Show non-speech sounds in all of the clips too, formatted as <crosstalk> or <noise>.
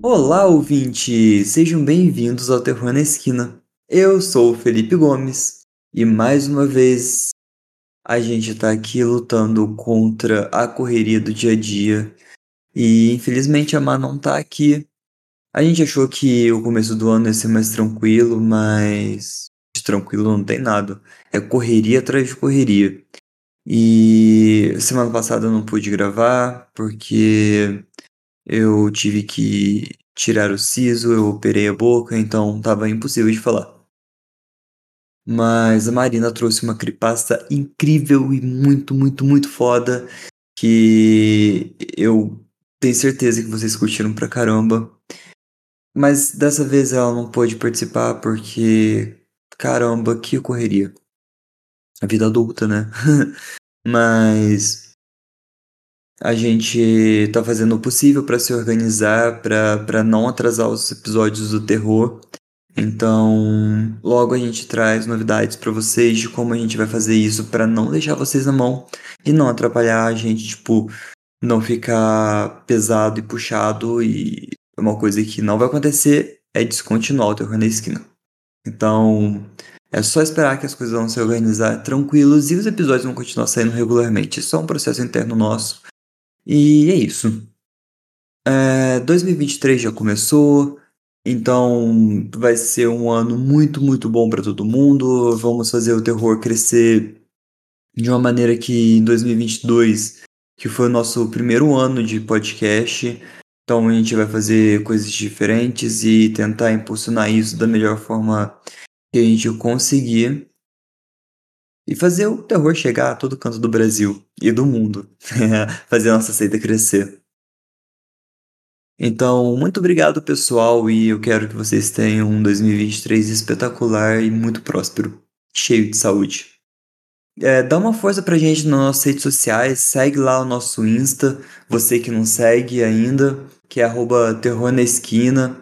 Olá, ouvintes! Sejam bem-vindos ao Terror na Esquina. Eu sou o Felipe Gomes e mais uma vez a gente tá aqui lutando contra a correria do dia a dia e infelizmente a Má não tá aqui. A gente achou que o começo do ano ia ser mais tranquilo, mas de tranquilo não tem nada. É correria atrás de correria. E semana passada eu não pude gravar porque eu tive que tirar o siso, eu operei a boca, então tava impossível de falar. Mas a Marina trouxe uma cripasta incrível e muito, muito, muito foda que eu tenho certeza que vocês curtiram pra caramba. Mas dessa vez ela não pôde participar porque, caramba, que correria. A vida adulta, né? <laughs> Mas a gente tá fazendo o possível para se organizar, para não atrasar os episódios do terror. Então, logo a gente traz novidades para vocês de como a gente vai fazer isso para não deixar vocês na mão e não atrapalhar a gente, tipo, não ficar pesado e puxado e uma coisa que não vai acontecer é descontinuar o terror na esquina. Então, é só esperar que as coisas vão se organizar tranquilos e os episódios vão continuar saindo regularmente. Isso é um processo interno nosso. E é isso. É, 2023 já começou, então vai ser um ano muito, muito bom para todo mundo. Vamos fazer o terror crescer de uma maneira que em 2022, que foi o nosso primeiro ano de podcast, então a gente vai fazer coisas diferentes e tentar impulsionar isso da melhor forma que a gente conseguir. E fazer o terror chegar a todo canto do Brasil e do mundo. <laughs> fazer a nossa seita crescer. Então, muito obrigado, pessoal, e eu quero que vocês tenham um 2023 espetacular e muito próspero, cheio de saúde. É, dá uma força pra gente nas nossas redes sociais, segue lá o nosso Insta, você que não segue ainda, que é arroba terror na esquina.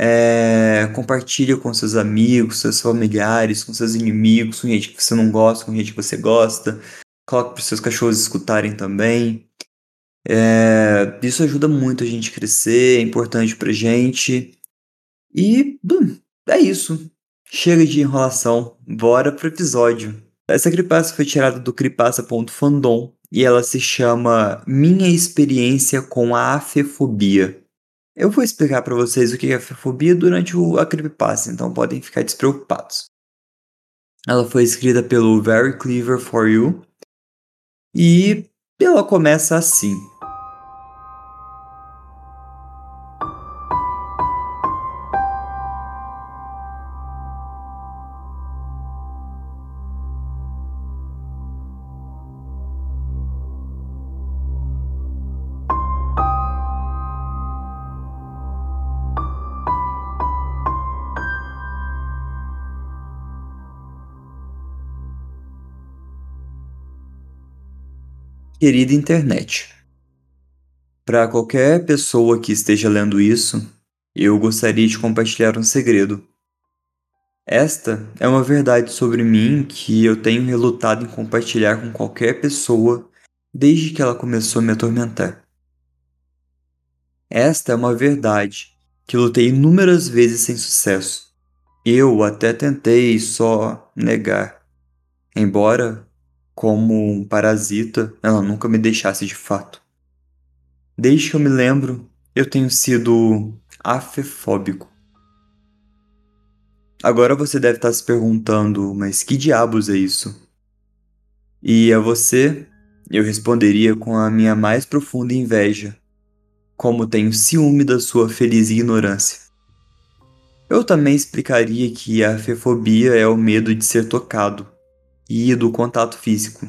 É, compartilha com seus amigos, seus familiares, com seus inimigos, com gente que você não gosta, com gente que você gosta. Coloca para os seus cachorros escutarem também. É, isso ajuda muito a gente crescer, é importante pra gente. E é isso. Chega de enrolação, bora pro episódio. Essa creepypasta foi tirada do creepypasta.fandom e ela se chama Minha Experiência com a Afefobia. Eu vou explicar para vocês o que é afefobia durante o, a creepypasta, então podem ficar despreocupados. Ela foi escrita pelo Very Clever For You e ela começa assim. Querida internet, para qualquer pessoa que esteja lendo isso, eu gostaria de compartilhar um segredo. Esta é uma verdade sobre mim que eu tenho relutado em compartilhar com qualquer pessoa desde que ela começou a me atormentar. Esta é uma verdade que lutei inúmeras vezes sem sucesso. Eu até tentei só negar, embora como um parasita, ela nunca me deixasse de fato. Desde que eu me lembro, eu tenho sido afefóbico. Agora você deve estar se perguntando, mas que diabos é isso? E a você, eu responderia com a minha mais profunda inveja, como tenho ciúme da sua feliz ignorância. Eu também explicaria que a afefobia é o medo de ser tocado e do contato físico.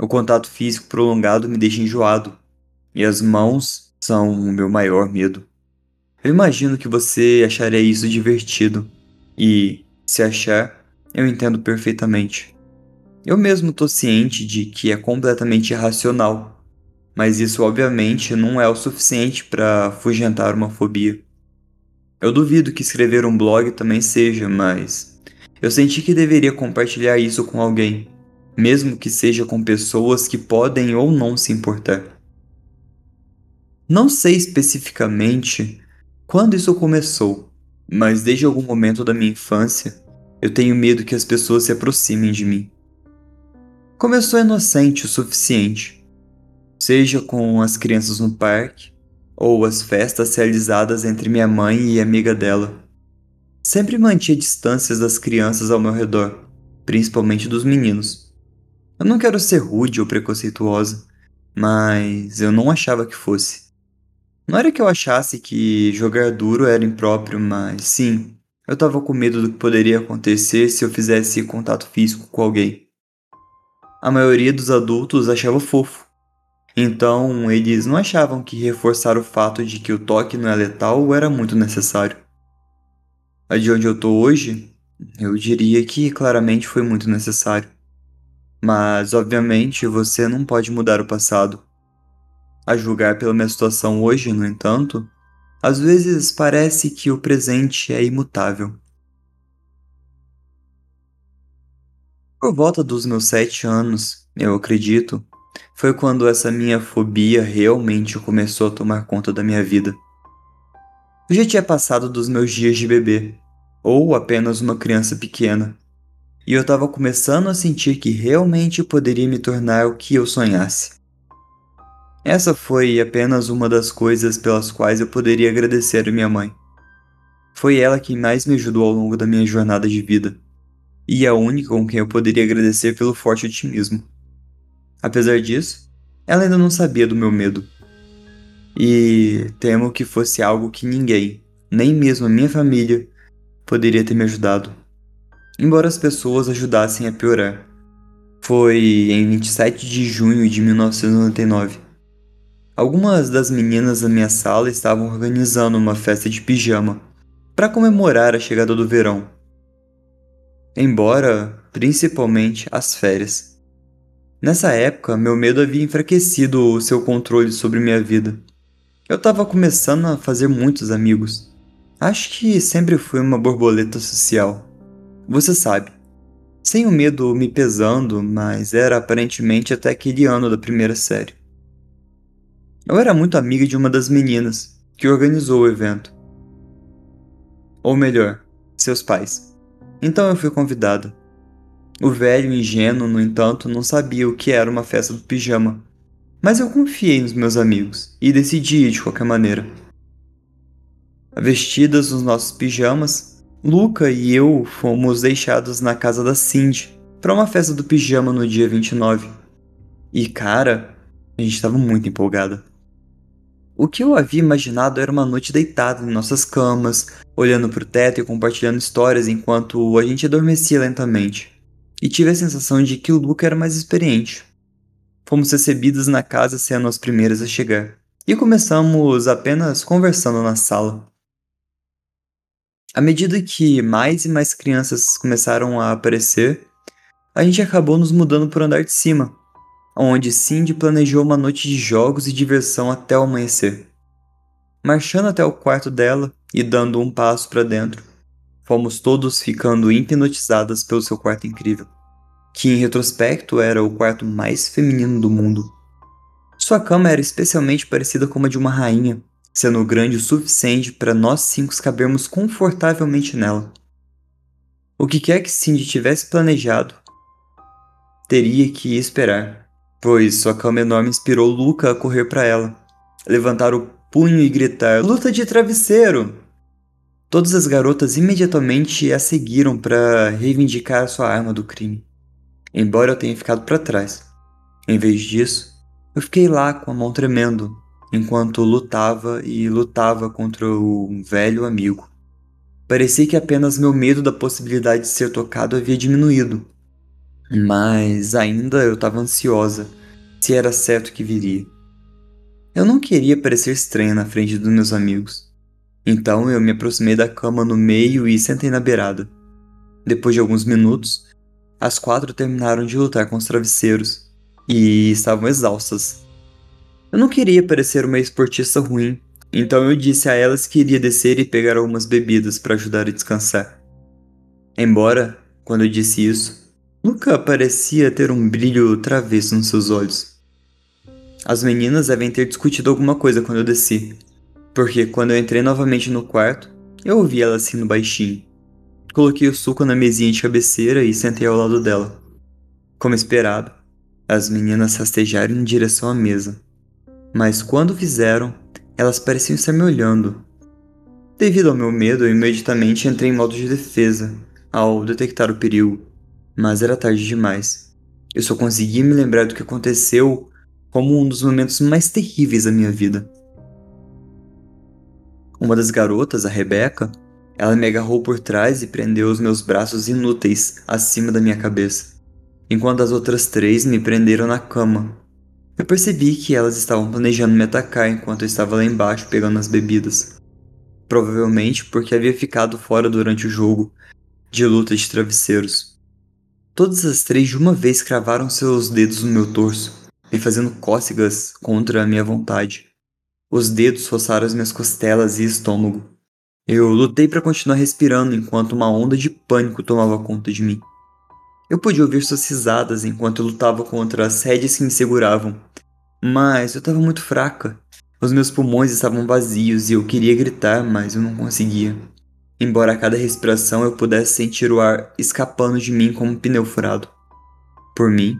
O contato físico prolongado me deixa enjoado, e as mãos são o meu maior medo. Eu imagino que você acharia isso divertido, e, se achar, eu entendo perfeitamente. Eu mesmo tô ciente de que é completamente irracional, mas isso obviamente não é o suficiente para afugentar uma fobia. Eu duvido que escrever um blog também seja, mas eu senti que deveria compartilhar isso com alguém, mesmo que seja com pessoas que podem ou não se importar. Não sei especificamente quando isso começou, mas desde algum momento da minha infância eu tenho medo que as pessoas se aproximem de mim. Começou inocente o suficiente, seja com as crianças no parque ou as festas realizadas entre minha mãe e amiga dela. Sempre mantinha distâncias das crianças ao meu redor, principalmente dos meninos. Eu não quero ser rude ou preconceituosa, mas eu não achava que fosse. Não era que eu achasse que jogar duro era impróprio, mas sim, eu tava com medo do que poderia acontecer se eu fizesse contato físico com alguém. A maioria dos adultos achava fofo. Então, eles não achavam que reforçar o fato de que o toque não é letal era muito necessário. A de onde eu tô hoje, eu diria que claramente foi muito necessário. Mas, obviamente, você não pode mudar o passado. A julgar pela minha situação hoje, no entanto, às vezes parece que o presente é imutável. Por volta dos meus sete anos, eu acredito, foi quando essa minha fobia realmente começou a tomar conta da minha vida. Eu já tinha passado dos meus dias de bebê, ou apenas uma criança pequena, e eu estava começando a sentir que realmente poderia me tornar o que eu sonhasse. Essa foi apenas uma das coisas pelas quais eu poderia agradecer a minha mãe. Foi ela quem mais me ajudou ao longo da minha jornada de vida, e a única com quem eu poderia agradecer pelo forte otimismo. Apesar disso, ela ainda não sabia do meu medo. E temo que fosse algo que ninguém, nem mesmo a minha família, poderia ter me ajudado. Embora as pessoas ajudassem a piorar. Foi em 27 de junho de 1999 Algumas das meninas da minha sala estavam organizando uma festa de pijama para comemorar a chegada do verão. Embora, principalmente, as férias. Nessa época, meu medo havia enfraquecido o seu controle sobre minha vida. Eu estava começando a fazer muitos amigos. Acho que sempre fui uma borboleta social. Você sabe. Sem o medo me pesando, mas era aparentemente até aquele ano da primeira série. Eu era muito amiga de uma das meninas que organizou o evento. Ou melhor, seus pais. Então eu fui convidada. O velho ingênuo, no entanto, não sabia o que era uma festa do pijama. Mas eu confiei nos meus amigos e decidi ir de qualquer maneira. Vestidas nos nossos pijamas, Luca e eu fomos deixados na casa da Cindy para uma festa do pijama no dia 29. E cara, a gente estava muito empolgada. O que eu havia imaginado era uma noite deitada em nossas camas, olhando para o teto e compartilhando histórias enquanto a gente adormecia lentamente. E tive a sensação de que o Luca era mais experiente. Fomos recebidas na casa sendo as primeiras a chegar, e começamos apenas conversando na sala. À medida que mais e mais crianças começaram a aparecer, a gente acabou nos mudando para o andar de cima, onde Cindy planejou uma noite de jogos e diversão até o amanhecer. Marchando até o quarto dela e dando um passo para dentro, fomos todos ficando hipnotizadas pelo seu quarto incrível, que em retrospecto era o quarto mais feminino do mundo. Sua cama era especialmente parecida com a de uma rainha, sendo grande o suficiente para nós cinco cabermos confortavelmente nela. O que quer que Cindy tivesse planejado, teria que esperar pois sua cama enorme inspirou Luca a correr para ela, levantar o punho e gritar: Luta de travesseiro! Todas as garotas imediatamente a seguiram para reivindicar sua arma do crime, embora eu tenha ficado para trás. Em vez disso, eu fiquei lá com a mão tremendo, enquanto lutava e lutava contra um velho amigo. Parecia que apenas meu medo da possibilidade de ser tocado havia diminuído, mas ainda eu estava ansiosa se era certo que viria. Eu não queria parecer estranha na frente dos meus amigos. Então eu me aproximei da cama no meio e sentei na beirada. Depois de alguns minutos, as quatro terminaram de lutar com os travesseiros e estavam exaustas. Eu não queria parecer uma esportista ruim, então eu disse a elas que iria descer e pegar algumas bebidas para ajudar a descansar. Embora, quando eu disse isso, Luca parecia ter um brilho travesso nos seus olhos. As meninas devem ter discutido alguma coisa quando eu desci, porque quando eu entrei novamente no quarto, eu ouvi ela assim baixinho. Coloquei o suco na mesinha de cabeceira e sentei ao lado dela. Como esperado, as meninas rastejaram em direção à mesa. Mas quando fizeram, elas pareciam estar me olhando. Devido ao meu medo, eu imediatamente entrei em modo de defesa ao detectar o perigo, mas era tarde demais. Eu só consegui me lembrar do que aconteceu como um dos momentos mais terríveis da minha vida. Uma das garotas, a Rebeca, ela me agarrou por trás e prendeu os meus braços inúteis acima da minha cabeça, enquanto as outras três me prenderam na cama. Eu percebi que elas estavam planejando me atacar enquanto eu estava lá embaixo pegando as bebidas. Provavelmente porque havia ficado fora durante o jogo de luta de travesseiros. Todas as três de uma vez cravaram seus dedos no meu torso, me fazendo cócegas contra a minha vontade. Os dedos roçaram as minhas costelas e estômago. Eu lutei para continuar respirando enquanto uma onda de pânico tomava conta de mim. Eu podia ouvir suas risadas enquanto eu lutava contra as rédeas que me seguravam, mas eu estava muito fraca. Os meus pulmões estavam vazios e eu queria gritar, mas eu não conseguia. Embora a cada respiração eu pudesse sentir o ar escapando de mim como um pneu furado. Por mim,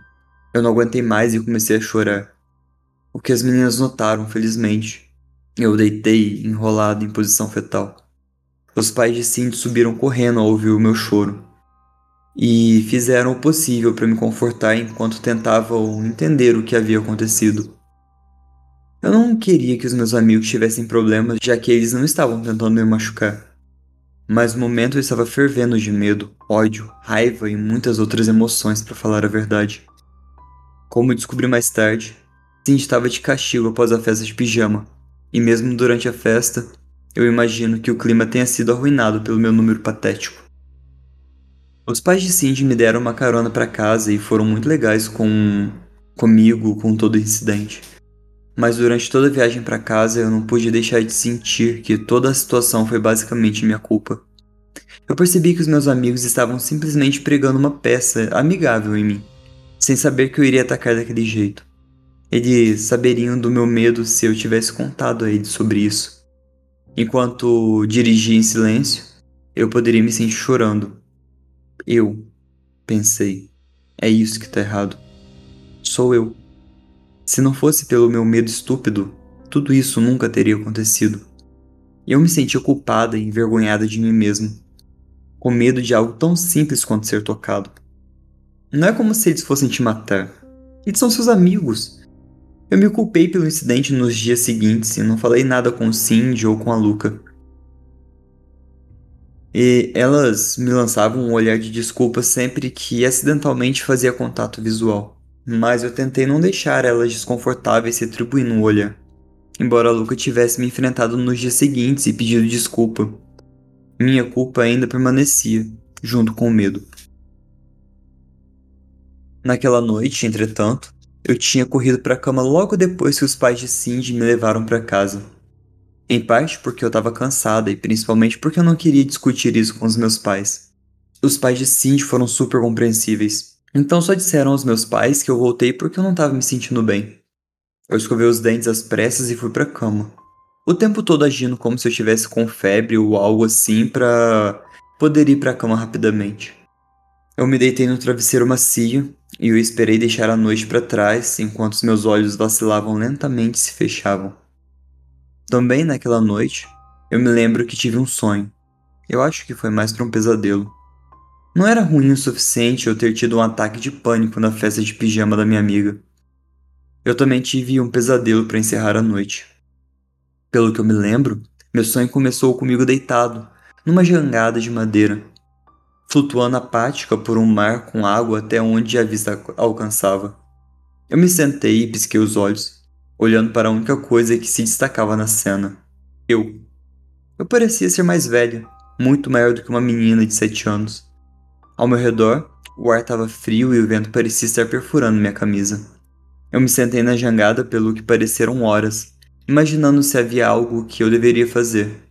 eu não aguentei mais e comecei a chorar. O que as meninas notaram, felizmente. Eu deitei, enrolado em posição fetal. Os pais de Cindy subiram correndo ao ouvir o meu choro e fizeram o possível para me confortar enquanto tentavam entender o que havia acontecido. Eu não queria que os meus amigos tivessem problemas, já que eles não estavam tentando me machucar. Mas no momento eu estava fervendo de medo, ódio, raiva e muitas outras emoções, para falar a verdade. Como descobri mais tarde, Cindy estava de castigo após a festa de pijama, e mesmo durante a festa, eu imagino que o clima tenha sido arruinado pelo meu número patético. Os pais de Cindy me deram uma carona para casa e foram muito legais com comigo com todo o incidente. Mas durante toda a viagem para casa eu não pude deixar de sentir que toda a situação foi basicamente minha culpa. Eu percebi que os meus amigos estavam simplesmente pregando uma peça amigável em mim, sem saber que eu iria atacar daquele jeito. Eles saberiam do meu medo se eu tivesse contado a eles sobre isso. Enquanto dirigia em silêncio, eu poderia me sentir chorando. Eu, pensei, é isso que tá errado. Sou eu. Se não fosse pelo meu medo estúpido, tudo isso nunca teria acontecido. Eu me sentia culpada e envergonhada de mim mesmo, com medo de algo tão simples quanto ser tocado. Não é como se eles fossem te matar. Eles são seus amigos. Eu me culpei pelo incidente nos dias seguintes e não falei nada com Cindy ou com a Luca. E elas me lançavam um olhar de desculpa sempre que acidentalmente fazia contato visual. Mas eu tentei não deixar elas desconfortáveis se atribuindo um olhar. Embora a Luca tivesse me enfrentado nos dias seguintes e pedido desculpa, minha culpa ainda permanecia, junto com o medo. Naquela noite, entretanto, eu tinha corrido para a cama logo depois que os pais de Cindy me levaram para casa. Em parte porque eu estava cansada e principalmente porque eu não queria discutir isso com os meus pais. Os pais de Cindy foram super compreensíveis, então só disseram aos meus pais que eu voltei porque eu não estava me sentindo bem. Eu escovei os dentes às pressas e fui para a cama. O tempo todo agindo como se eu estivesse com febre ou algo assim para poder ir para a cama rapidamente. Eu me deitei no travesseiro macio e eu esperei deixar a noite para trás enquanto meus olhos vacilavam lentamente e se fechavam. Também naquela noite, eu me lembro que tive um sonho. Eu acho que foi mais para um pesadelo. Não era ruim o suficiente eu ter tido um ataque de pânico na festa de pijama da minha amiga. Eu também tive um pesadelo para encerrar a noite. Pelo que eu me lembro, meu sonho começou comigo deitado, numa jangada de madeira, flutuando apática por um mar com água até onde a vista alcançava. Eu me sentei e pisquei os olhos, olhando para a única coisa que se destacava na cena. Eu. Eu parecia ser mais velha, muito maior do que uma menina de sete anos. Ao meu redor, o ar estava frio e o vento parecia estar perfurando minha camisa. Eu me sentei na jangada pelo que pareceram horas, imaginando se havia algo que eu deveria fazer.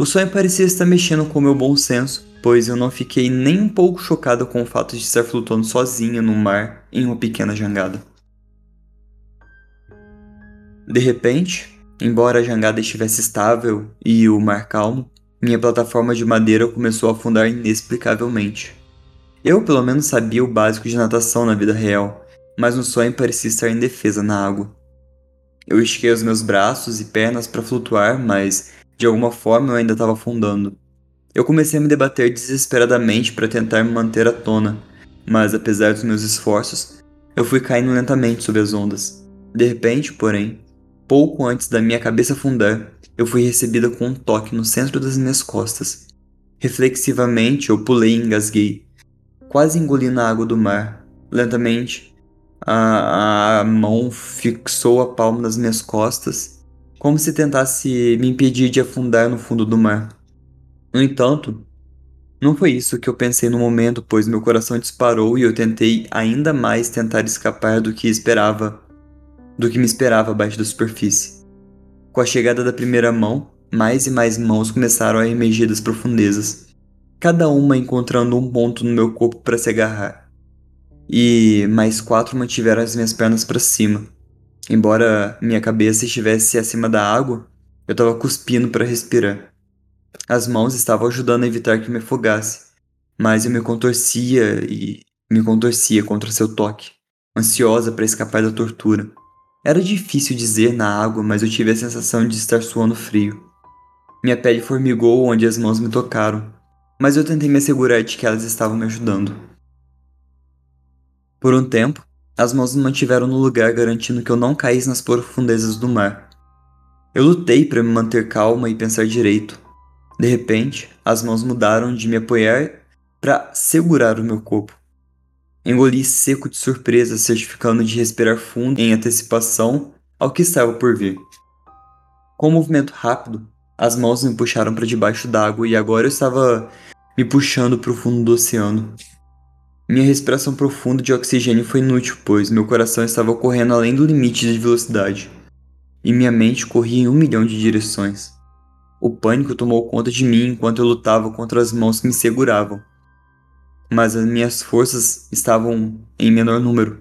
O sonho parecia estar mexendo com o meu bom senso, pois eu não fiquei nem um pouco chocada com o fato de estar flutuando sozinha no mar em uma pequena jangada. De repente, embora a jangada estivesse estável e o mar calmo, minha plataforma de madeira começou a afundar inexplicavelmente. Eu, pelo menos, sabia o básico de natação na vida real, mas no sonho parecia estar indefesa na água. Eu estiquei os meus braços e pernas para flutuar, mas de alguma forma eu ainda estava afundando. Eu comecei a me debater desesperadamente para tentar me manter à tona, mas apesar dos meus esforços, eu fui caindo lentamente sob as ondas. De repente, porém, pouco antes da minha cabeça afundar, eu fui recebida com um toque no centro das minhas costas. Reflexivamente, eu pulei e engasguei, quase engolindo a água do mar. Lentamente, a, a mão fixou a palma das minhas costas, como se tentasse me impedir de afundar no fundo do mar. No entanto, não foi isso que eu pensei no momento, pois meu coração disparou e eu tentei ainda mais tentar escapar do que esperava, do que me esperava abaixo da superfície. Com a chegada da primeira mão, mais e mais mãos começaram a emergir das profundezas, cada uma encontrando um ponto no meu corpo para se agarrar. E mais quatro mantiveram as minhas pernas para cima. Embora minha cabeça estivesse acima da água, eu estava cuspindo para respirar. As mãos estavam ajudando a evitar que me afogasse, mas eu me contorcia e me contorcia contra seu toque, ansiosa para escapar da tortura. Era difícil dizer na água, mas eu tive a sensação de estar suando frio. Minha pele formigou onde as mãos me tocaram, mas eu tentei me assegurar de que elas estavam me ajudando. Por um tempo, as mãos me mantiveram no lugar, garantindo que eu não caísse nas profundezas do mar. Eu lutei para me manter calma e pensar direito, de repente, as mãos mudaram de me apoiar para segurar o meu corpo. Engoli seco de surpresa, certificando de respirar fundo em antecipação ao que estava por vir. Com um movimento rápido, as mãos me puxaram para debaixo d'água e agora eu estava me puxando para o fundo do oceano. Minha respiração profunda de oxigênio foi inútil, pois meu coração estava correndo além do limite de velocidade, e minha mente corria em um milhão de direções. O pânico tomou conta de mim enquanto eu lutava contra as mãos que me seguravam. Mas as minhas forças estavam em menor número.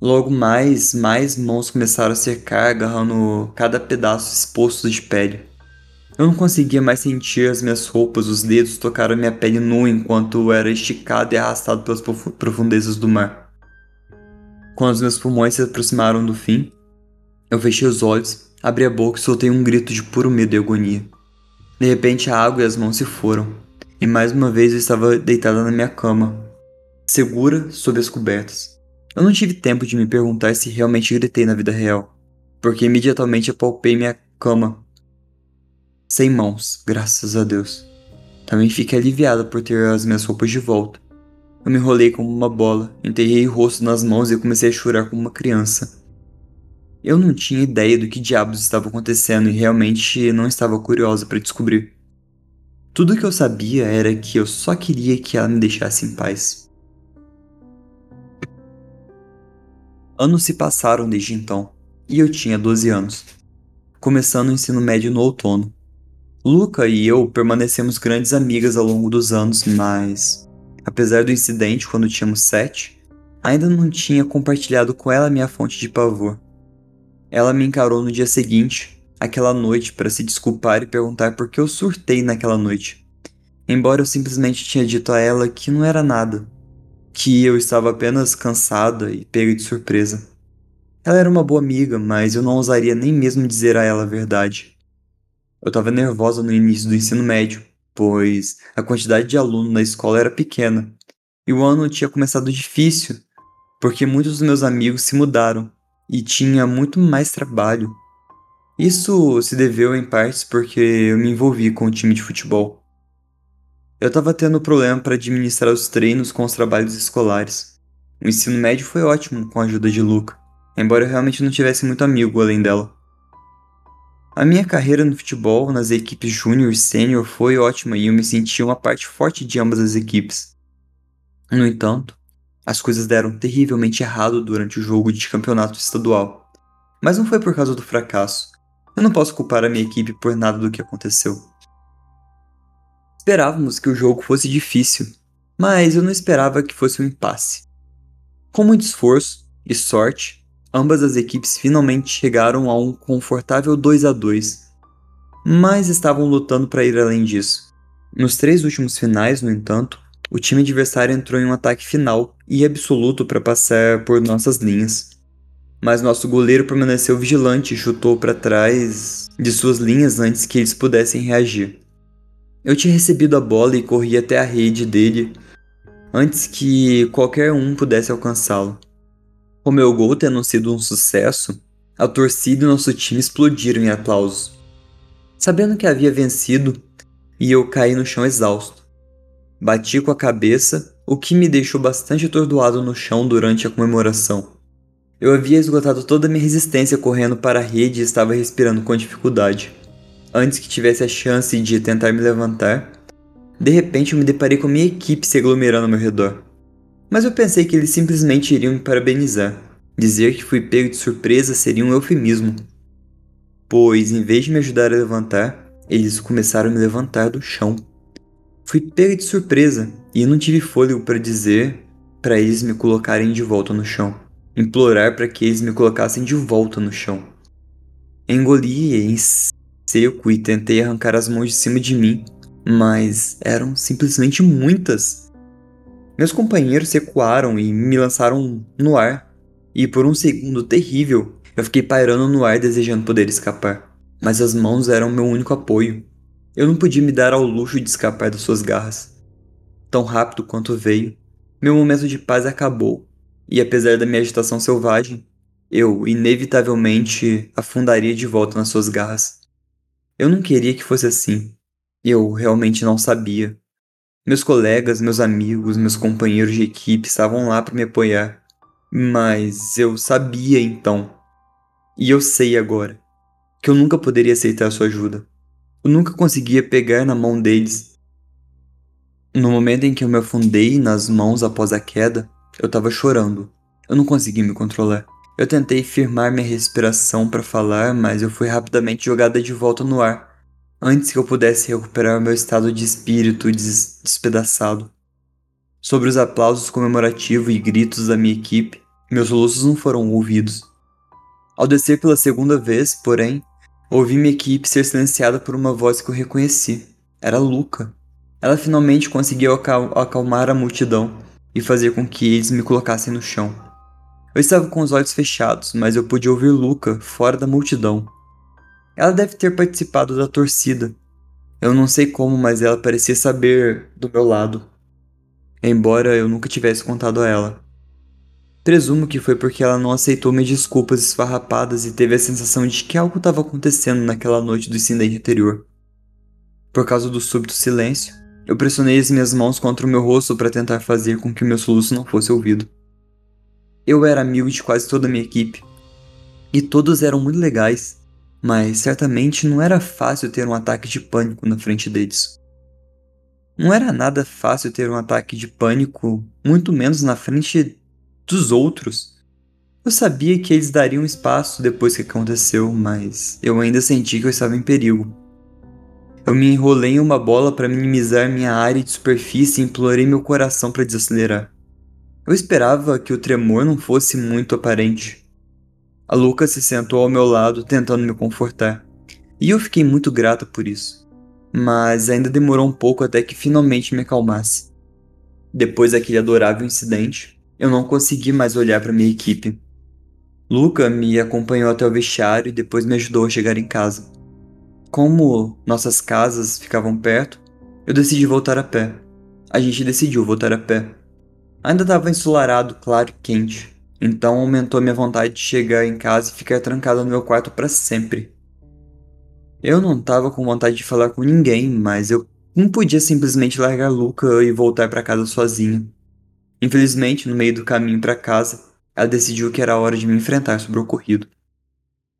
Logo mais, mais mãos começaram a cercar, agarrando cada pedaço exposto de pele. Eu não conseguia mais sentir as minhas roupas, os dedos tocaram minha pele nua enquanto eu era esticado e arrastado pelas profundezas do mar. Quando os meus pulmões se aproximaram do fim, eu fechei os olhos, abri a boca e soltei um grito de puro medo e agonia. De repente a água e as mãos se foram, e mais uma vez eu estava deitada na minha cama, segura sob as cobertas. Eu não tive tempo de me perguntar se realmente gritei na vida real, porque imediatamente apalpei minha cama. Sem mãos, graças a Deus. Também fiquei aliviada por ter as minhas roupas de volta. Eu me enrolei como uma bola, enterrei o rosto nas mãos e comecei a chorar como uma criança. Eu não tinha ideia do que diabos estava acontecendo e realmente não estava curiosa para descobrir. Tudo o que eu sabia era que eu só queria que ela me deixasse em paz. Anos se passaram desde então, e eu tinha 12 anos, começando o ensino médio no outono. Luca e eu permanecemos grandes amigas ao longo dos anos, mas, apesar do incidente quando tínhamos 7, ainda não tinha compartilhado com ela minha fonte de pavor. Ela me encarou no dia seguinte, aquela noite, para se desculpar e perguntar por que eu surtei naquela noite. Embora eu simplesmente tinha dito a ela que não era nada, que eu estava apenas cansada e pega de surpresa. Ela era uma boa amiga, mas eu não ousaria nem mesmo dizer a ela a verdade. Eu estava nervosa no início do ensino médio, pois a quantidade de aluno na escola era pequena, e o ano tinha começado difícil, porque muitos dos meus amigos se mudaram e tinha muito mais trabalho. Isso se deveu em partes porque eu me envolvi com o time de futebol. Eu estava tendo problema para administrar os treinos com os trabalhos escolares. O ensino médio foi ótimo com a ajuda de Luca, embora eu realmente não tivesse muito amigo além dela. A minha carreira no futebol, nas equipes júnior e sênior, foi ótima e eu me senti uma parte forte de ambas as equipes. No entanto, as coisas deram terrivelmente errado durante o jogo de campeonato estadual. Mas não foi por causa do fracasso. Eu não posso culpar a minha equipe por nada do que aconteceu. Esperávamos que o jogo fosse difícil, mas eu não esperava que fosse um impasse. Com muito esforço e sorte, ambas as equipes finalmente chegaram a um confortável 2 a 2 mas estavam lutando para ir além disso. Nos três últimos finais, no entanto, o time adversário entrou em um ataque final e absoluto para passar por nossas linhas. Mas nosso goleiro permaneceu vigilante e chutou para trás de suas linhas antes que eles pudessem reagir. Eu tinha recebido a bola e corri até a rede dele antes que qualquer um pudesse alcançá-lo. Com meu gol tendo sido um sucesso, a torcida e nosso time explodiram em aplausos. Sabendo que havia vencido, e eu caí no chão exausto. Bati com a cabeça, o que me deixou bastante atordoado no chão durante a comemoração. Eu havia esgotado toda a minha resistência correndo para a rede e estava respirando com dificuldade. Antes que tivesse a chance de tentar me levantar, de repente eu me deparei com a minha equipe se aglomerando ao meu redor. Mas eu pensei que eles simplesmente iriam me parabenizar. Dizer que fui pego de surpresa seria um eufemismo pois em vez de me ajudar a levantar, eles começaram a me levantar do chão. Fui pega de surpresa e eu não tive fôlego para dizer para eles me colocarem de volta no chão, implorar para que eles me colocassem de volta no chão. Engoli em seco e tentei arrancar as mãos de cima de mim, mas eram simplesmente muitas. Meus companheiros recuaram e me lançaram no ar, e por um segundo terrível eu fiquei pairando no ar desejando poder escapar, mas as mãos eram meu único apoio. Eu não podia me dar ao luxo de escapar das suas garras. Tão rápido quanto veio, meu momento de paz acabou, e apesar da minha agitação selvagem, eu inevitavelmente afundaria de volta nas suas garras. Eu não queria que fosse assim. Eu realmente não sabia. Meus colegas, meus amigos, meus companheiros de equipe estavam lá para me apoiar. Mas eu sabia então e eu sei agora que eu nunca poderia aceitar sua ajuda. Eu nunca conseguia pegar na mão deles. No momento em que eu me afundei nas mãos após a queda, eu estava chorando. Eu não conseguia me controlar. Eu tentei firmar minha respiração para falar, mas eu fui rapidamente jogada de volta no ar, antes que eu pudesse recuperar meu estado de espírito des despedaçado. Sobre os aplausos comemorativos e gritos da minha equipe, meus soluços não foram ouvidos. Ao descer pela segunda vez, porém, ouvi minha equipe ser silenciada por uma voz que eu reconheci. Era Luca. Ela finalmente conseguiu acal acalmar a multidão e fazer com que eles me colocassem no chão. Eu estava com os olhos fechados, mas eu pude ouvir Luca fora da multidão. Ela deve ter participado da torcida. Eu não sei como, mas ela parecia saber do meu lado. Embora eu nunca tivesse contado a ela. Presumo que foi porque ela não aceitou minhas desculpas esfarrapadas e teve a sensação de que algo estava acontecendo naquela noite do incidente anterior. Por causa do súbito silêncio, eu pressionei as minhas mãos contra o meu rosto para tentar fazer com que o meu soluço não fosse ouvido. Eu era amigo de quase toda a minha equipe, e todos eram muito legais, mas certamente não era fácil ter um ataque de pânico na frente deles. Não era nada fácil ter um ataque de pânico, muito menos na frente dos outros. Eu sabia que eles dariam espaço depois que aconteceu, mas eu ainda senti que eu estava em perigo. Eu me enrolei em uma bola para minimizar minha área de superfície e implorei meu coração para desacelerar. Eu esperava que o tremor não fosse muito aparente. A Luca se sentou ao meu lado tentando me confortar, e eu fiquei muito grata por isso. Mas ainda demorou um pouco até que finalmente me acalmasse. Depois daquele adorável incidente, eu não consegui mais olhar para minha equipe. Luca me acompanhou até o vestiário e depois me ajudou a chegar em casa. Como nossas casas ficavam perto, eu decidi voltar a pé. A gente decidiu voltar a pé. Ainda estava ensolarado, claro e quente, então aumentou minha vontade de chegar em casa e ficar trancada no meu quarto para sempre. Eu não estava com vontade de falar com ninguém, mas eu não podia simplesmente largar Luca e voltar para casa sozinho. Infelizmente, no meio do caminho para casa, ela decidiu que era hora de me enfrentar sobre o ocorrido.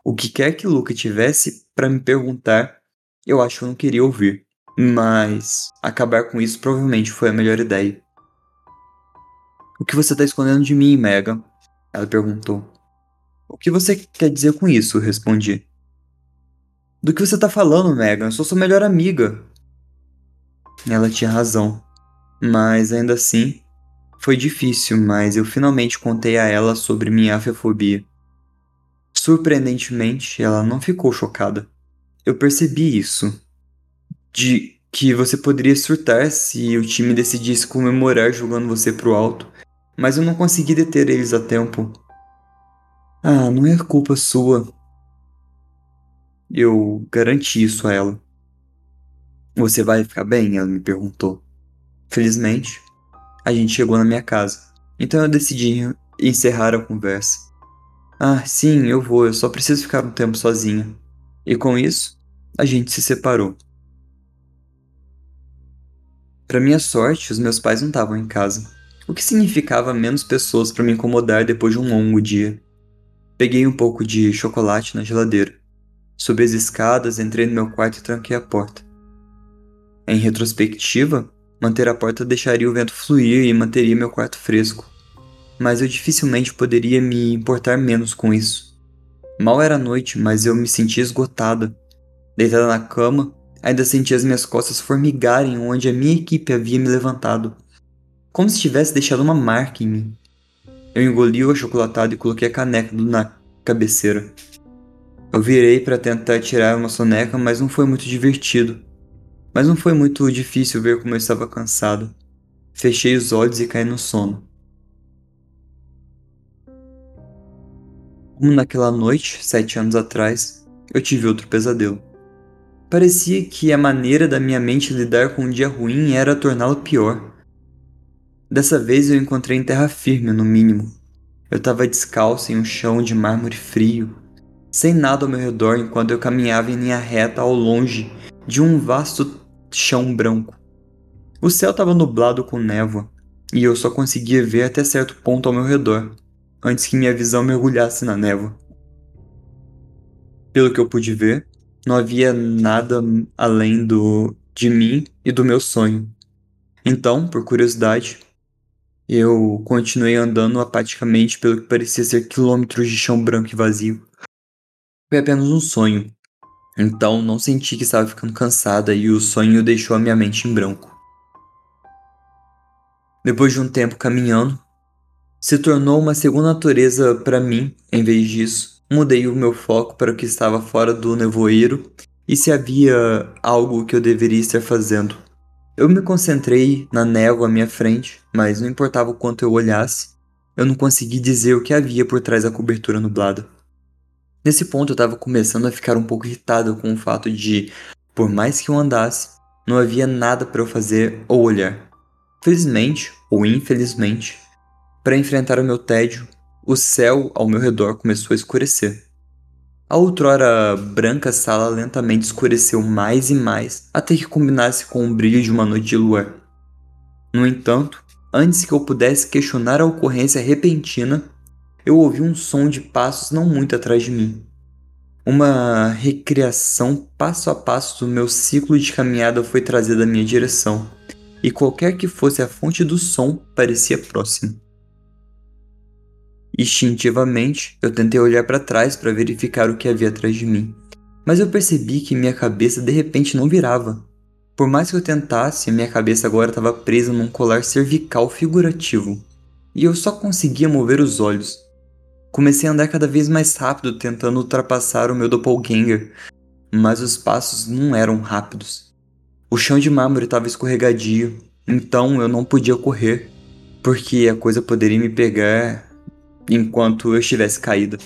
O que quer que Luca tivesse para me perguntar, eu acho que eu não queria ouvir. Mas acabar com isso provavelmente foi a melhor ideia. O que você está escondendo de mim, Megan? Ela perguntou. O que você quer dizer com isso? Respondi. Do que você está falando, Megan? Eu sou sua melhor amiga. Ela tinha razão. Mas ainda assim, foi difícil, mas eu finalmente contei a ela sobre minha afefobia. Surpreendentemente, ela não ficou chocada. Eu percebi isso. De que você poderia surtar se o time decidisse comemorar jogando você pro alto, mas eu não consegui deter eles a tempo. Ah, não é culpa sua. Eu garanti isso a ela. Você vai ficar bem? Ela me perguntou. Felizmente, a gente chegou na minha casa, então eu decidi encerrar a conversa. Ah, sim, eu vou, eu só preciso ficar um tempo sozinha. E com isso, a gente se separou. Para minha sorte, os meus pais não estavam em casa, o que significava menos pessoas para me incomodar depois de um longo dia. Peguei um pouco de chocolate na geladeira. Subi as escadas, entrei no meu quarto e tranquei a porta. Em retrospectiva, manter a porta deixaria o vento fluir e manteria meu quarto fresco. Mas eu dificilmente poderia me importar menos com isso. Mal era noite, mas eu me sentia esgotada. Deitada na cama, ainda sentia as minhas costas formigarem onde a minha equipe havia me levantado. Como se tivesse deixado uma marca em mim. Eu engoli o achocolatado e coloquei a caneca na cabeceira. Eu virei para tentar tirar uma soneca, mas não foi muito divertido. Mas não foi muito difícil ver como eu estava cansado. Fechei os olhos e caí no sono. Como naquela noite, sete anos atrás, eu tive outro pesadelo. Parecia que a maneira da minha mente lidar com um dia ruim era torná-lo pior. Dessa vez eu encontrei em terra firme, no mínimo. Eu estava descalço em um chão de mármore frio, sem nada ao meu redor enquanto eu caminhava em linha reta ao longe de um vasto chão branco. O céu estava nublado com névoa, e eu só conseguia ver até certo ponto ao meu redor, antes que minha visão mergulhasse na névoa. Pelo que eu pude ver, não havia nada além do de mim e do meu sonho. Então, por curiosidade, eu continuei andando apaticamente pelo que parecia ser quilômetros de chão branco e vazio. Foi apenas um sonho. Então não senti que estava ficando cansada e o sonho deixou a minha mente em branco. Depois de um tempo caminhando, se tornou uma segunda natureza para mim. Em vez disso, mudei o meu foco para o que estava fora do nevoeiro e se havia algo que eu deveria estar fazendo. Eu me concentrei na névoa à minha frente, mas não importava o quanto eu olhasse, eu não consegui dizer o que havia por trás da cobertura nublada. Nesse ponto eu estava começando a ficar um pouco irritado com o fato de, por mais que eu andasse, não havia nada para eu fazer ou olhar. Felizmente, ou infelizmente, para enfrentar o meu tédio, o céu ao meu redor começou a escurecer. A outrora branca sala lentamente escureceu mais e mais, até que combinasse com o brilho de uma noite de luar. No entanto, antes que eu pudesse questionar a ocorrência repentina, eu ouvi um som de passos não muito atrás de mim. Uma recriação passo a passo do meu ciclo de caminhada foi trazida à minha direção, e qualquer que fosse a fonte do som parecia próximo. Instintivamente, eu tentei olhar para trás para verificar o que havia atrás de mim, mas eu percebi que minha cabeça de repente não virava. Por mais que eu tentasse, minha cabeça agora estava presa num colar cervical figurativo, e eu só conseguia mover os olhos. Comecei a andar cada vez mais rápido tentando ultrapassar o meu doppelganger, mas os passos não eram rápidos. O chão de mármore estava escorregadio, então eu não podia correr, porque a coisa poderia me pegar enquanto eu estivesse caída.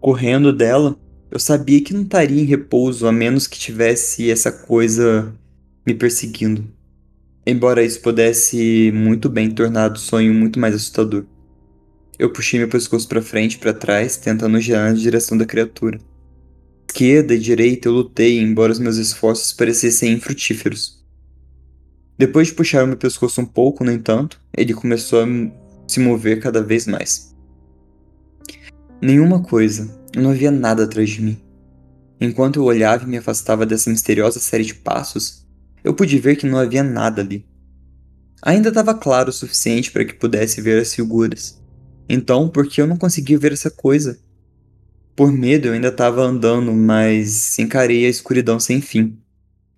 Correndo dela, eu sabia que não estaria em repouso a menos que tivesse essa coisa me perseguindo. Embora isso pudesse muito bem tornar o sonho muito mais assustador. Eu puxei meu pescoço para frente e para trás, tentando girar na direção da criatura. Esquerda e direita eu lutei, embora os meus esforços parecessem infrutíferos. Depois de puxar meu pescoço um pouco, no entanto, ele começou a se mover cada vez mais. Nenhuma coisa, não havia nada atrás de mim. Enquanto eu olhava e me afastava dessa misteriosa série de passos, eu pude ver que não havia nada ali. Ainda estava claro o suficiente para que pudesse ver as figuras. Então, por que eu não conseguia ver essa coisa? Por medo, eu ainda estava andando, mas encarei a escuridão sem fim,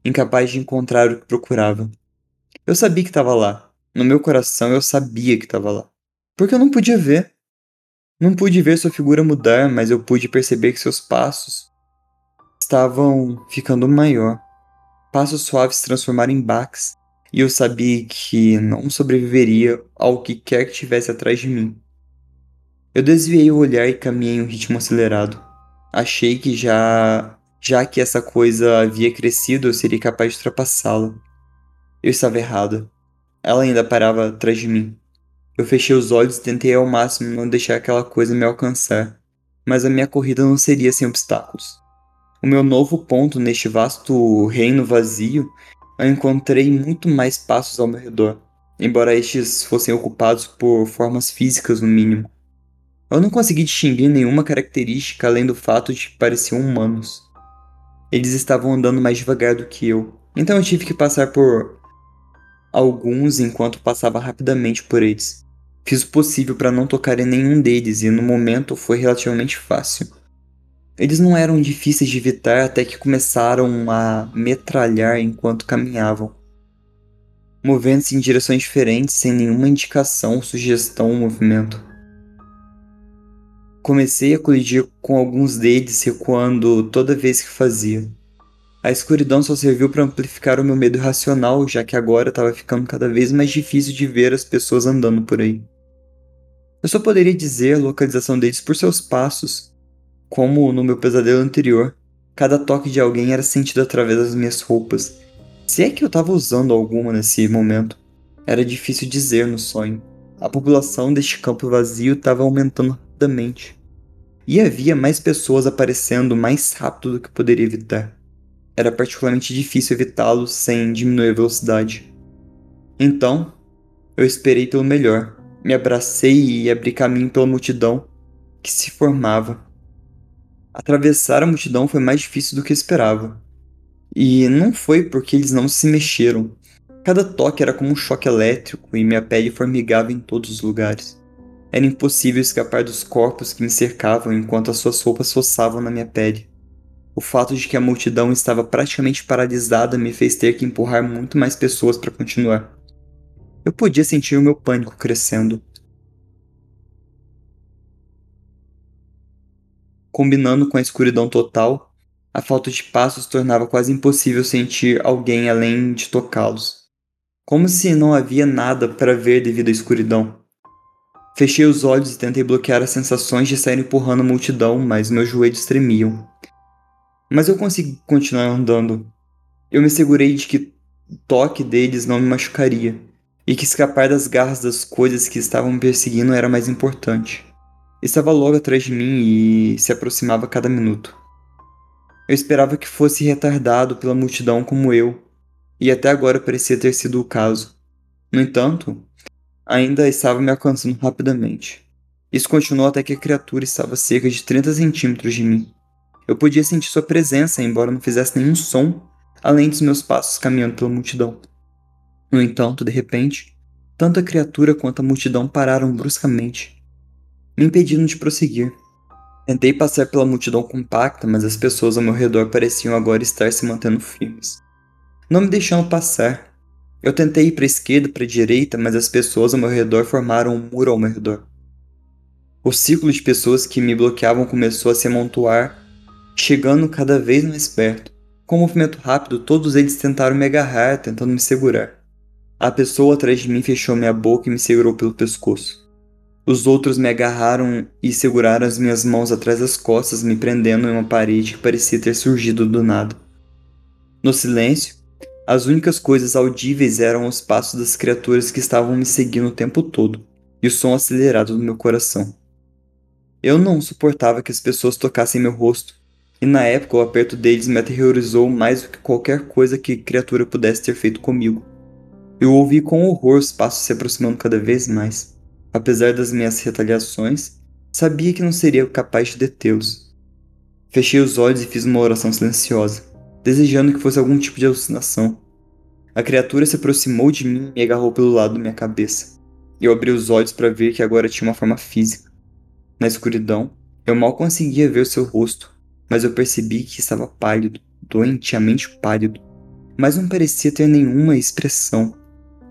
incapaz de encontrar o que procurava. Eu sabia que estava lá. No meu coração, eu sabia que estava lá porque eu não podia ver. Não pude ver sua figura mudar, mas eu pude perceber que seus passos estavam ficando maior. Passos suaves se transformaram em baques, e eu sabia que não sobreviveria ao que quer que tivesse atrás de mim. Eu desviei o olhar e caminhei em um ritmo acelerado. Achei que já, já que essa coisa havia crescido, eu seria capaz de ultrapassá-la. Eu estava errado. Ela ainda parava atrás de mim. Eu fechei os olhos e tentei ao máximo não deixar aquela coisa me alcançar, mas a minha corrida não seria sem obstáculos. O meu novo ponto neste vasto reino vazio, eu encontrei muito mais passos ao meu redor, embora estes fossem ocupados por formas físicas no mínimo. Eu não consegui distinguir nenhuma característica além do fato de que pareciam humanos. Eles estavam andando mais devagar do que eu, então eu tive que passar por alguns enquanto passava rapidamente por eles. Fiz o possível para não tocar em nenhum deles e no momento foi relativamente fácil. Eles não eram difíceis de evitar até que começaram a metralhar enquanto caminhavam, movendo-se em direções diferentes sem nenhuma indicação, sugestão ou movimento. Comecei a colidir com alguns deles recuando toda vez que fazia. A escuridão só serviu para amplificar o meu medo irracional, já que agora estava ficando cada vez mais difícil de ver as pessoas andando por aí. Eu só poderia dizer a localização deles por seus passos, como no meu pesadelo anterior. Cada toque de alguém era sentido através das minhas roupas. Se é que eu estava usando alguma nesse momento, era difícil dizer no sonho. A população deste campo vazio estava aumentando rapidamente. E havia mais pessoas aparecendo mais rápido do que poderia evitar. Era particularmente difícil evitá-los sem diminuir a velocidade. Então, eu esperei pelo melhor me abracei e abri caminho pela multidão que se formava. Atravessar a multidão foi mais difícil do que esperava. E não foi porque eles não se mexeram. Cada toque era como um choque elétrico e minha pele formigava em todos os lugares. Era impossível escapar dos corpos que me cercavam enquanto as suas roupas roçavam na minha pele. O fato de que a multidão estava praticamente paralisada me fez ter que empurrar muito mais pessoas para continuar. Eu podia sentir o meu pânico crescendo. Combinando com a escuridão total, a falta de passos tornava quase impossível sentir alguém além de tocá-los. Como se não havia nada para ver devido à escuridão. Fechei os olhos e tentei bloquear as sensações de sair empurrando a multidão, mas meus joelhos tremiam. Mas eu consegui continuar andando. Eu me segurei de que o toque deles não me machucaria e que escapar das garras das coisas que estavam me perseguindo era mais importante. Estava logo atrás de mim e se aproximava a cada minuto. Eu esperava que fosse retardado pela multidão como eu, e até agora parecia ter sido o caso. No entanto, ainda estava me alcançando rapidamente. Isso continuou até que a criatura estava a cerca de 30 centímetros de mim. Eu podia sentir sua presença, embora não fizesse nenhum som, além dos meus passos caminhando pela multidão. No entanto, de repente, tanto a criatura quanto a multidão pararam bruscamente, me impedindo de prosseguir. Tentei passar pela multidão compacta, mas as pessoas ao meu redor pareciam agora estar se mantendo firmes, não me deixando passar. Eu tentei ir para a esquerda, para a direita, mas as pessoas ao meu redor formaram um muro ao meu redor. O círculo de pessoas que me bloqueavam começou a se amontoar, chegando cada vez mais perto. Com um movimento rápido, todos eles tentaram me agarrar, tentando me segurar. A pessoa atrás de mim fechou minha boca e me segurou pelo pescoço. Os outros me agarraram e seguraram as minhas mãos atrás das costas, me prendendo em uma parede que parecia ter surgido do nada. No silêncio, as únicas coisas audíveis eram os passos das criaturas que estavam me seguindo o tempo todo e o som acelerado do meu coração. Eu não suportava que as pessoas tocassem meu rosto, e na época o aperto deles me aterrorizou mais do que qualquer coisa que criatura pudesse ter feito comigo. Eu ouvi com horror os passos se aproximando cada vez mais. Apesar das minhas retaliações, sabia que não seria capaz de detê-los. Fechei os olhos e fiz uma oração silenciosa, desejando que fosse algum tipo de alucinação. A criatura se aproximou de mim e me agarrou pelo lado da minha cabeça. Eu abri os olhos para ver que agora tinha uma forma física. Na escuridão, eu mal conseguia ver seu rosto, mas eu percebi que estava pálido, doentemente pálido, mas não parecia ter nenhuma expressão.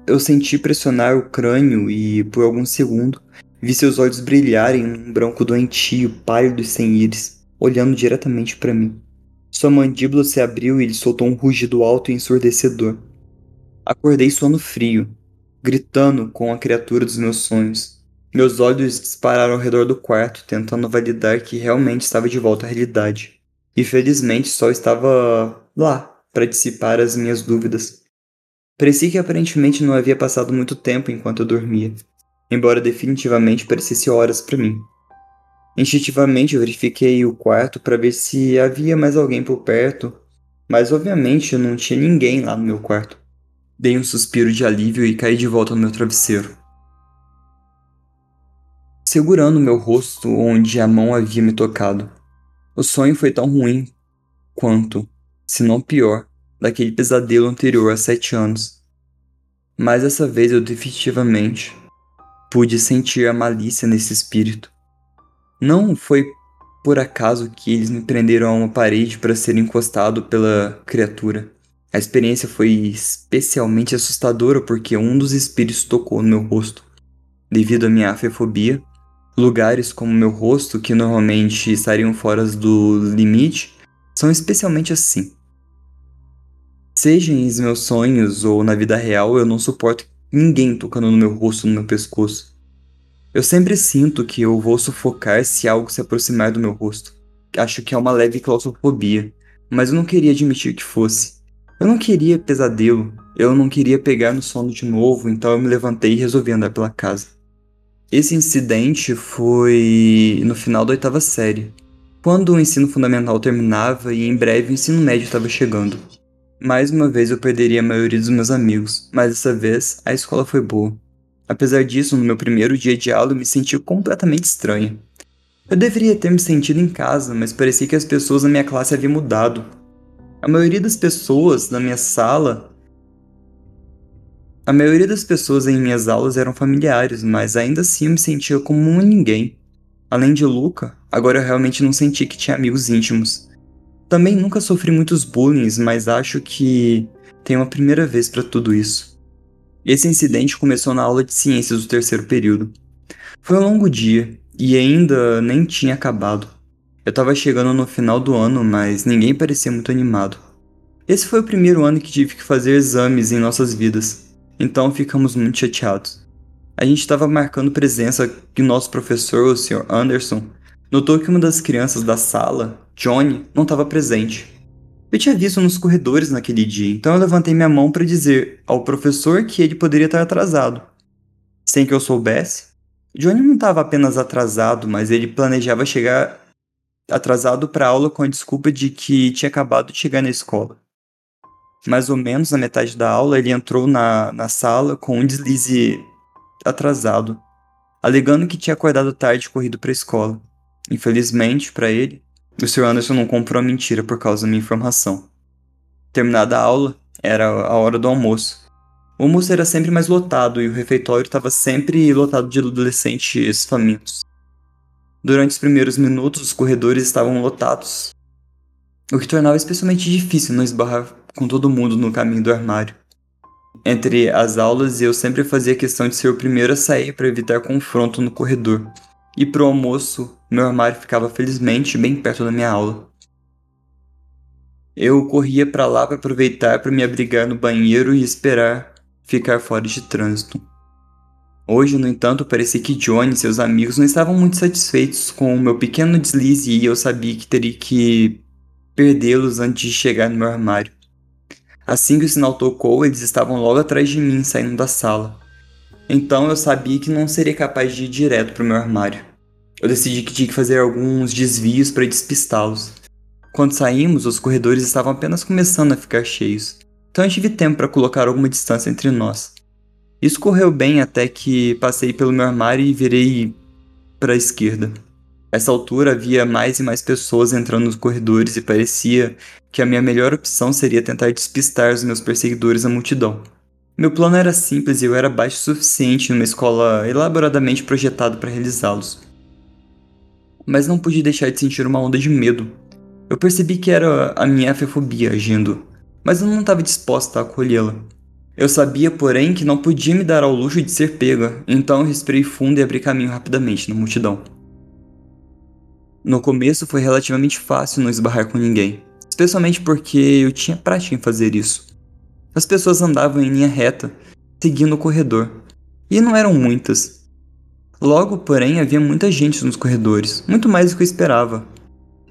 Eu senti pressionar o crânio e, por algum segundo, Vi seus olhos brilharem num branco doentio, pálido e sem íris, olhando diretamente para mim. Sua mandíbula se abriu e ele soltou um rugido alto e ensurdecedor. Acordei sono frio, gritando com a criatura dos meus sonhos. Meus olhos dispararam ao redor do quarto, tentando validar que realmente estava de volta à realidade. E felizmente só estava lá para dissipar as minhas dúvidas. Parecia que aparentemente não havia passado muito tempo enquanto eu dormia, embora definitivamente parecesse horas para mim. Instintivamente verifiquei o quarto para ver se havia mais alguém por perto, mas obviamente não tinha ninguém lá no meu quarto. Dei um suspiro de alívio e caí de volta no meu travesseiro. Segurando meu rosto onde a mão havia me tocado. O sonho foi tão ruim quanto, se não pior, daquele pesadelo anterior há sete anos. Mas dessa vez eu definitivamente pude sentir a malícia nesse espírito. Não foi por acaso que eles me prenderam a uma parede para ser encostado pela criatura. A experiência foi especialmente assustadora porque um dos espíritos tocou no meu rosto. Devido à minha afefobia, lugares como meu rosto, que normalmente estariam fora do limite, são especialmente assim. Seja em meus sonhos ou na vida real, eu não suporto ninguém tocando no meu rosto, no meu pescoço. Eu sempre sinto que eu vou sufocar se algo se aproximar do meu rosto. Acho que é uma leve claustrofobia, mas eu não queria admitir que fosse. Eu não queria pesadelo, eu não queria pegar no sono de novo, então eu me levantei e resolvi andar pela casa. Esse incidente foi no final da oitava série, quando o ensino fundamental terminava e em breve o ensino médio estava chegando. Mais uma vez eu perderia a maioria dos meus amigos, mas dessa vez a escola foi boa. Apesar disso, no meu primeiro dia de aula eu me senti completamente estranho. Eu deveria ter me sentido em casa, mas parecia que as pessoas na minha classe haviam mudado. A maioria das pessoas na minha sala. A maioria das pessoas em minhas aulas eram familiares, mas ainda assim eu me sentia como um ninguém. Além de Luca, agora eu realmente não senti que tinha amigos íntimos. Também nunca sofri muitos bullying, mas acho que tem uma primeira vez para tudo isso. Esse incidente começou na aula de ciências do terceiro período. Foi um longo dia e ainda nem tinha acabado. Eu tava chegando no final do ano, mas ninguém parecia muito animado. Esse foi o primeiro ano que tive que fazer exames em nossas vidas, então ficamos muito chateados. A gente estava marcando presença que o nosso professor, o Sr. Anderson, notou que uma das crianças da sala, Johnny, não estava presente. Eu tinha visto nos corredores naquele dia, então eu levantei minha mão para dizer ao professor que ele poderia estar atrasado. Sem que eu soubesse, Johnny não estava apenas atrasado, mas ele planejava chegar atrasado para aula com a desculpa de que tinha acabado de chegar na escola. Mais ou menos na metade da aula, ele entrou na, na sala com um deslize atrasado, alegando que tinha acordado tarde e corrido para a escola. Infelizmente, para ele, o Sr. Anderson não comprou a mentira por causa da minha informação. Terminada a aula, era a hora do almoço. O almoço era sempre mais lotado e o refeitório estava sempre lotado de adolescentes famintos. Durante os primeiros minutos, os corredores estavam lotados, o que tornava especialmente difícil não esbarrar com todo mundo no caminho do armário. Entre as aulas, eu sempre fazia questão de ser o primeiro a sair para evitar confronto no corredor. E pro almoço, meu armário ficava felizmente bem perto da minha aula. Eu corria para lá para aproveitar para me abrigar no banheiro e esperar ficar fora de trânsito. Hoje, no entanto, parecia que Johnny e seus amigos não estavam muito satisfeitos com o meu pequeno deslize e eu sabia que teria que perdê-los antes de chegar no meu armário. Assim que o sinal tocou, eles estavam logo atrás de mim, saindo da sala. Então eu sabia que não seria capaz de ir direto para o meu armário. Eu decidi que tinha que fazer alguns desvios para despistá-los. Quando saímos, os corredores estavam apenas começando a ficar cheios, então eu tive tempo para colocar alguma distância entre nós. Isso correu bem até que passei pelo meu armário e virei para a esquerda. Essa altura havia mais e mais pessoas entrando nos corredores e parecia que a minha melhor opção seria tentar despistar os meus perseguidores na multidão. Meu plano era simples e eu era baixo o suficiente numa escola elaboradamente projetada para realizá-los. Mas não pude deixar de sentir uma onda de medo. Eu percebi que era a minha afefobia agindo, mas eu não estava disposta a acolhê-la. Eu sabia, porém, que não podia me dar ao luxo de ser pega, então eu respirei fundo e abri caminho rapidamente na multidão. No começo foi relativamente fácil não esbarrar com ninguém, especialmente porque eu tinha prática em fazer isso. As pessoas andavam em linha reta, seguindo o corredor, e não eram muitas. Logo, porém, havia muita gente nos corredores, muito mais do que eu esperava.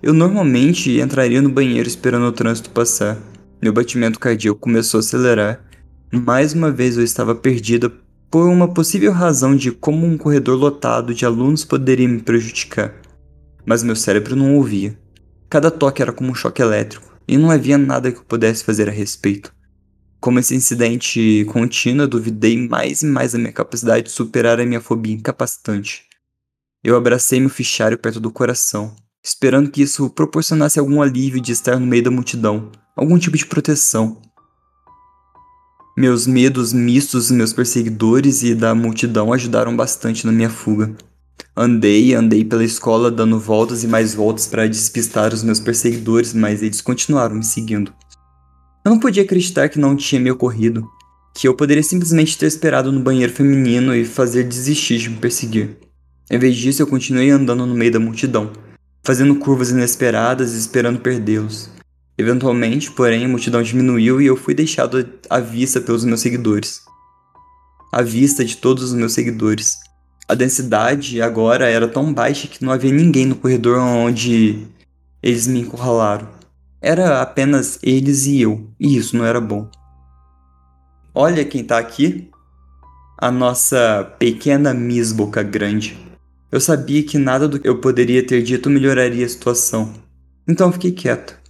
Eu normalmente entraria no banheiro esperando o trânsito passar. Meu batimento cardíaco começou a acelerar mais uma vez eu estava perdida por uma possível razão de como um corredor lotado de alunos poderia me prejudicar. Mas meu cérebro não ouvia. Cada toque era como um choque elétrico, e não havia nada que eu pudesse fazer a respeito. Como esse incidente contínuo, duvidei mais e mais da minha capacidade de superar a minha fobia incapacitante. Eu abracei meu fichário perto do coração, esperando que isso proporcionasse algum alívio de estar no meio da multidão, algum tipo de proteção. Meus medos mistos, meus perseguidores e da multidão ajudaram bastante na minha fuga. Andei, andei pela escola dando voltas e mais voltas para despistar os meus perseguidores, mas eles continuaram me seguindo. Eu não podia acreditar que não tinha me ocorrido, que eu poderia simplesmente ter esperado no banheiro feminino e fazer desistir de me perseguir. Em vez disso, eu continuei andando no meio da multidão, fazendo curvas inesperadas e esperando perdê-los. Eventualmente, porém, a multidão diminuiu e eu fui deixado à vista pelos meus seguidores. À vista de todos os meus seguidores. A densidade agora era tão baixa que não havia ninguém no corredor onde eles me encurralaram. Era apenas eles e eu, e isso não era bom. Olha quem tá aqui. A nossa pequena Miss Boca Grande. Eu sabia que nada do que eu poderia ter dito melhoraria a situação. Então fiquei quieto.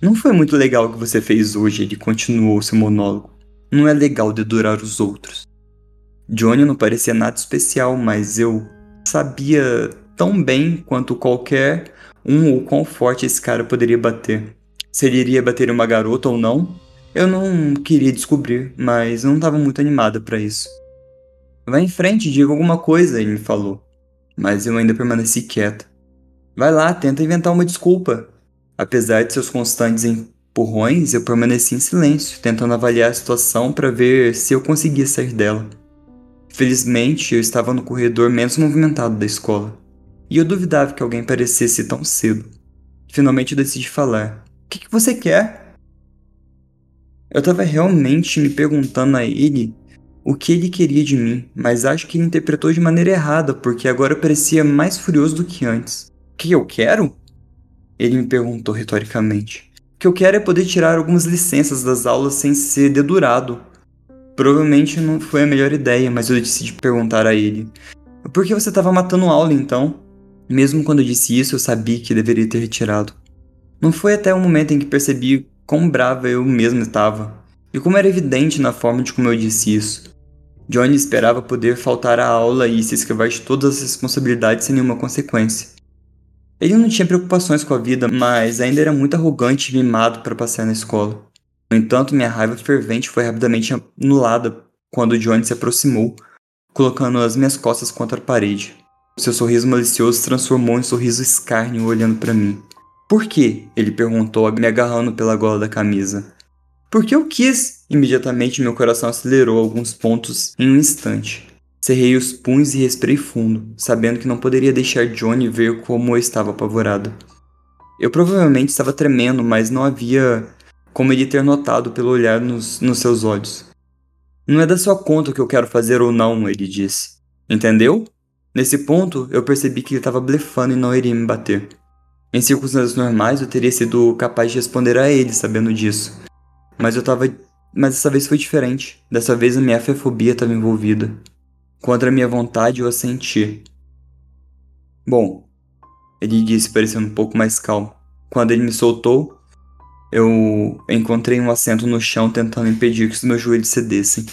Não foi muito legal o que você fez hoje, ele continuou seu monólogo. Não é legal dedurar os outros. Johnny não parecia nada especial, mas eu sabia tão bem quanto qualquer um o quão forte esse cara poderia bater. Se ele iria bater uma garota ou não, eu não queria descobrir, mas não estava muito animada para isso. Vai em frente, diga alguma coisa, ele me falou. Mas eu ainda permaneci quieta. Vai lá, tenta inventar uma desculpa. Apesar de seus constantes empurrões, eu permaneci em silêncio, tentando avaliar a situação para ver se eu conseguia sair dela. Felizmente, eu estava no corredor menos movimentado da escola, e eu duvidava que alguém aparecesse tão cedo. Finalmente eu decidi falar: O que, que você quer? Eu estava realmente me perguntando a ele o que ele queria de mim, mas acho que ele interpretou de maneira errada, porque agora parecia mais furioso do que antes. O que eu quero? Ele me perguntou retoricamente. O que eu quero é poder tirar algumas licenças das aulas sem ser dedurado. Provavelmente não foi a melhor ideia, mas eu decidi perguntar a ele. Por que você estava matando aula então? Mesmo quando disse isso, eu sabia que deveria ter retirado. Não foi até o momento em que percebi quão brava eu mesmo estava, e como era evidente na forma de como eu disse isso. Johnny esperava poder faltar à aula e se esquivar de todas as responsabilidades sem nenhuma consequência. Ele não tinha preocupações com a vida, mas ainda era muito arrogante e mimado para passear na escola. No entanto, minha raiva fervente foi rapidamente anulada quando Johnny se aproximou, colocando as minhas costas contra a parede. Seu sorriso malicioso se transformou em sorriso escárnio olhando para mim. Por quê? Ele perguntou, me agarrando pela gola da camisa. Porque eu quis. Imediatamente meu coração acelerou alguns pontos em um instante. Cerrei os punhos e respirei fundo, sabendo que não poderia deixar Johnny ver como eu estava apavorado. Eu provavelmente estava tremendo, mas não havia como ele ter notado pelo olhar nos, nos seus olhos. Não é da sua conta o que eu quero fazer ou não, ele disse. Entendeu? Nesse ponto, eu percebi que ele estava blefando e não iria me bater. Em circunstâncias normais, eu teria sido capaz de responder a ele sabendo disso. Mas eu estava. Mas dessa vez foi diferente. Dessa vez a minha fefobia estava envolvida. Contra minha vontade, eu assenti. Bom, ele disse, parecendo um pouco mais calmo. Quando ele me soltou, eu encontrei um assento no chão tentando impedir que os meus joelhos cedessem.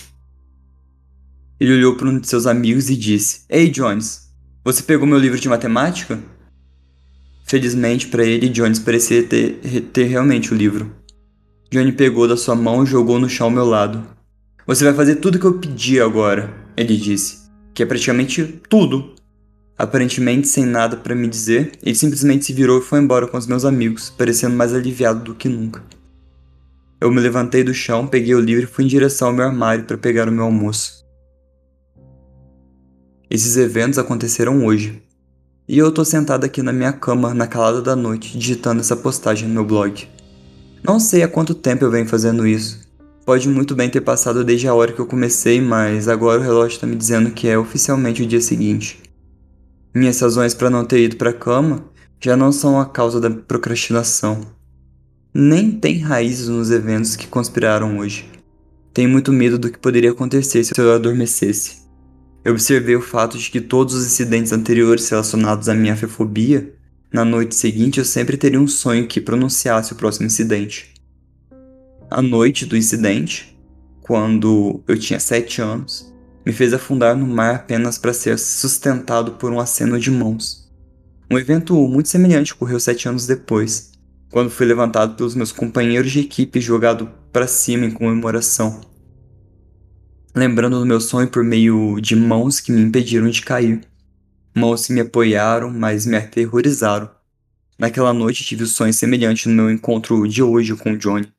Ele olhou para um de seus amigos e disse: Ei, Jones, você pegou meu livro de matemática? Felizmente para ele, Jones parecia ter, ter realmente o livro. Johnny pegou da sua mão e jogou no chão ao meu lado. Você vai fazer tudo o que eu pedi agora, ele disse que é praticamente tudo. Aparentemente sem nada para me dizer, ele simplesmente se virou e foi embora com os meus amigos, parecendo mais aliviado do que nunca. Eu me levantei do chão, peguei o livro e fui em direção ao meu armário para pegar o meu almoço. Esses eventos aconteceram hoje. E eu tô sentado aqui na minha cama, na calada da noite, digitando essa postagem no meu blog. Não sei há quanto tempo eu venho fazendo isso. Pode muito bem ter passado desde a hora que eu comecei, mas agora o relógio está me dizendo que é oficialmente o dia seguinte. Minhas razões para não ter ido para a cama já não são a causa da procrastinação. Nem tem raízes nos eventos que conspiraram hoje. Tenho muito medo do que poderia acontecer se eu adormecesse. Eu observei o fato de que todos os incidentes anteriores relacionados à minha afefobia, na noite seguinte eu sempre teria um sonho que pronunciasse o próximo incidente a noite do incidente, quando eu tinha sete anos, me fez afundar no mar apenas para ser sustentado por um aceno de mãos. Um evento muito semelhante ocorreu sete anos depois, quando fui levantado pelos meus companheiros de equipe e jogado para cima em comemoração. Lembrando do meu sonho por meio de mãos que me impediram de cair. Mãos que me apoiaram, mas me aterrorizaram. Naquela noite tive um sonho semelhante no meu encontro de hoje com Johnny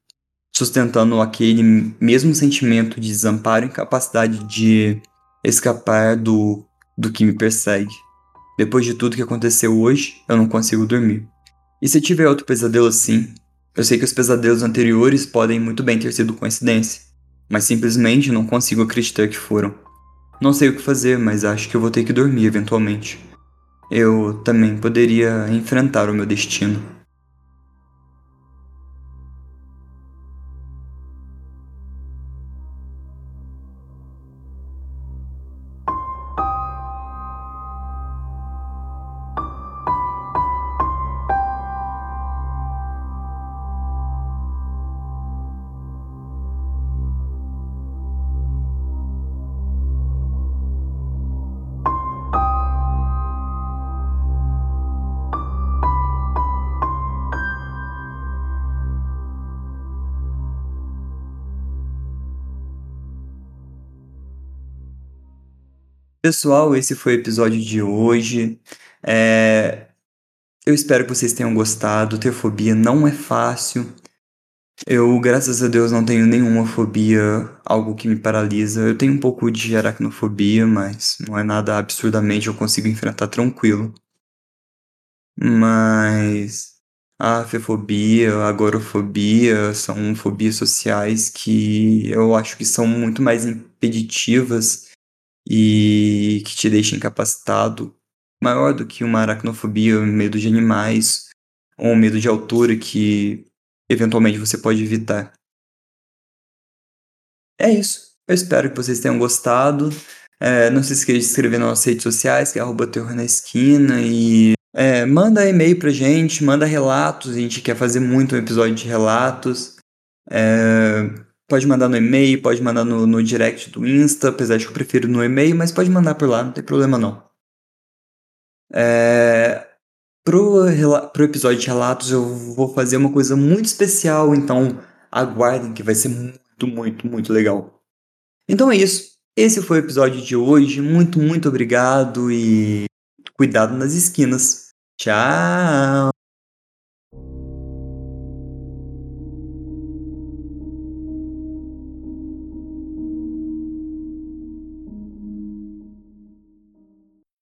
sustentando aquele mesmo sentimento de desamparo e incapacidade de escapar do, do que me persegue. Depois de tudo que aconteceu hoje, eu não consigo dormir. E se tiver outro pesadelo assim, eu sei que os pesadelos anteriores podem muito bem ter sido coincidência, mas simplesmente não consigo acreditar que foram. Não sei o que fazer, mas acho que eu vou ter que dormir eventualmente. Eu também poderia enfrentar o meu destino. Pessoal, esse foi o episódio de hoje. É... Eu espero que vocês tenham gostado. Ter fobia não é fácil. Eu, graças a Deus, não tenho nenhuma fobia, algo que me paralisa. Eu tenho um pouco de aracnofobia, mas não é nada absurdamente, eu consigo enfrentar tranquilo. Mas a fefobia, a agorafobia são fobias sociais que eu acho que são muito mais impeditivas e que te deixa incapacitado, maior do que uma aracnofobia, um medo de animais ou um medo de altura que eventualmente você pode evitar. É isso. Eu espero que vocês tenham gostado. É, não se esqueça de se inscrever nas nossas redes sociais, que é arroba terror na esquina. E é, manda e-mail pra gente, manda relatos. A gente quer fazer muito um episódio de relatos. É, Pode mandar no e-mail, pode mandar no, no direct do Insta, apesar de que eu prefiro no e-mail, mas pode mandar por lá, não tem problema não. É, pro, pro episódio de relatos eu vou fazer uma coisa muito especial, então aguardem que vai ser muito, muito, muito legal. Então é isso. Esse foi o episódio de hoje. Muito, muito obrigado e cuidado nas esquinas. Tchau!